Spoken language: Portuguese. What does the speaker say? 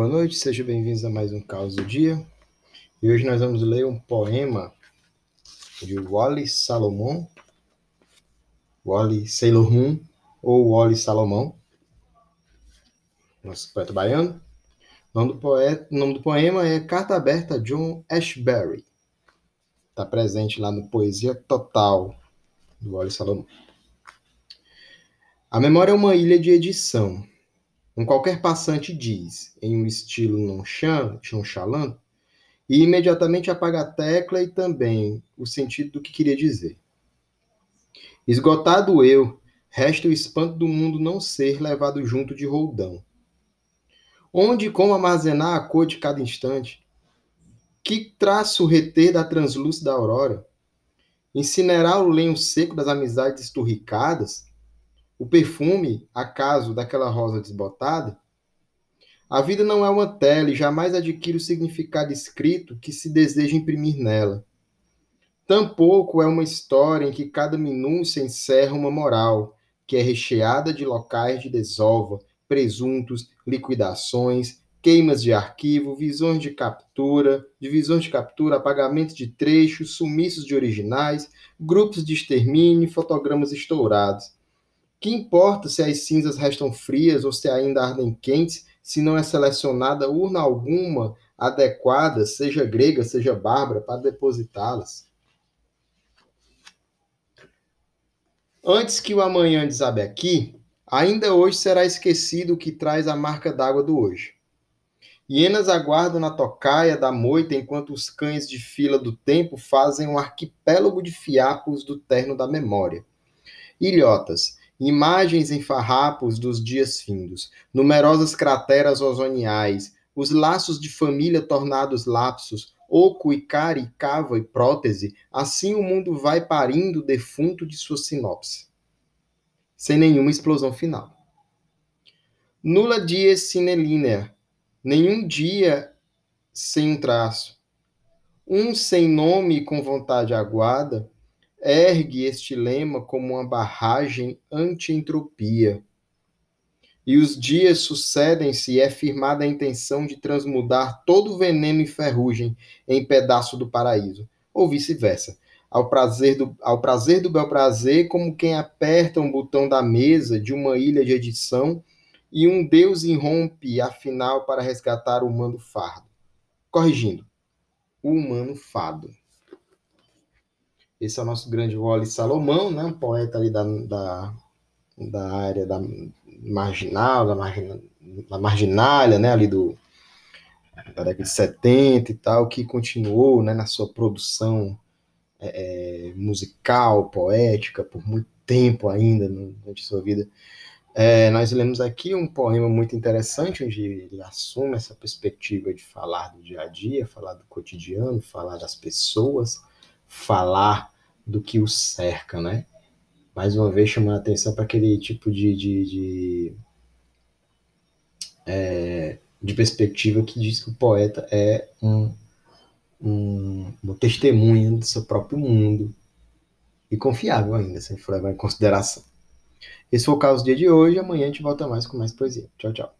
Boa noite, sejam bem-vindos a mais um Caos do Dia. E hoje nós vamos ler um poema de Wally Salomon, Wally Sailor Moon ou Wally Salomão, nosso poeta baiano. O nome do, poeta, nome do poema é Carta Aberta John Ashbery. Está presente lá no Poesia Total do Wally Salomão. A memória é uma ilha de edição um qualquer passante diz, em um estilo nonchalant, e imediatamente apaga a tecla e também o sentido do que queria dizer. Esgotado eu, resta o espanto do mundo não ser levado junto de roldão. Onde e como armazenar a cor de cada instante? Que traço reter da translúcida aurora? Incinerar o lenho seco das amizades esturricadas? O perfume, acaso, daquela rosa desbotada? A vida não é uma tela e jamais adquire o significado escrito que se deseja imprimir nela. Tampouco é uma história em que cada minúcia encerra uma moral, que é recheada de locais de desova, presuntos, liquidações, queimas de arquivo, visões de captura, divisões de captura, apagamento de trechos, sumiços de originais, grupos de extermínio, fotogramas estourados. Que importa se as cinzas restam frias ou se ainda ardem quentes, se não é selecionada urna alguma adequada, seja grega, seja bárbara, para depositá-las? Antes que o amanhã desabe aqui, ainda hoje será esquecido o que traz a marca d'água do hoje. Hienas aguardam na tocaia da moita enquanto os cães de fila do tempo fazem um arquipélago de fiapos do terno da memória. Ilhotas, imagens em farrapos dos dias findos, numerosas crateras ozoniais, os laços de família tornados lapsos, oco e cari, cava e prótese, assim o mundo vai parindo defunto de sua sinopse, sem nenhuma explosão final. Nula dies sine linea, nenhum dia sem um traço, um sem nome e com vontade aguada, ergue este lema como uma barragem anti-entropia. E os dias sucedem-se e é firmada a intenção de transmudar todo o veneno e ferrugem em pedaço do paraíso, ou vice-versa. Ao prazer, do, ao prazer do bel prazer, como quem aperta um botão da mesa de uma ilha de edição e um Deus irrompe, afinal, para resgatar o humano fardo. Corrigindo, o humano fado. Esse é o nosso grande Wally Salomão, né? um poeta ali da, da, da área da marginal, da, margina, da marginália, né? ali do, da década de 70 e tal, que continuou né? na sua produção é, é, musical, poética, por muito tempo ainda durante sua vida. É, nós lemos aqui um poema muito interessante, onde ele assume essa perspectiva de falar do dia a dia, falar do cotidiano, falar das pessoas, falar do que o cerca, né? Mais uma vez chamando a atenção para aquele tipo de, de, de, é, de, perspectiva que diz que o poeta é um, um, testemunha do seu próprio mundo e confiável ainda, se for levar em consideração. Esse foi o caso do dia de hoje. Amanhã a gente volta mais com mais poesia. Tchau, tchau.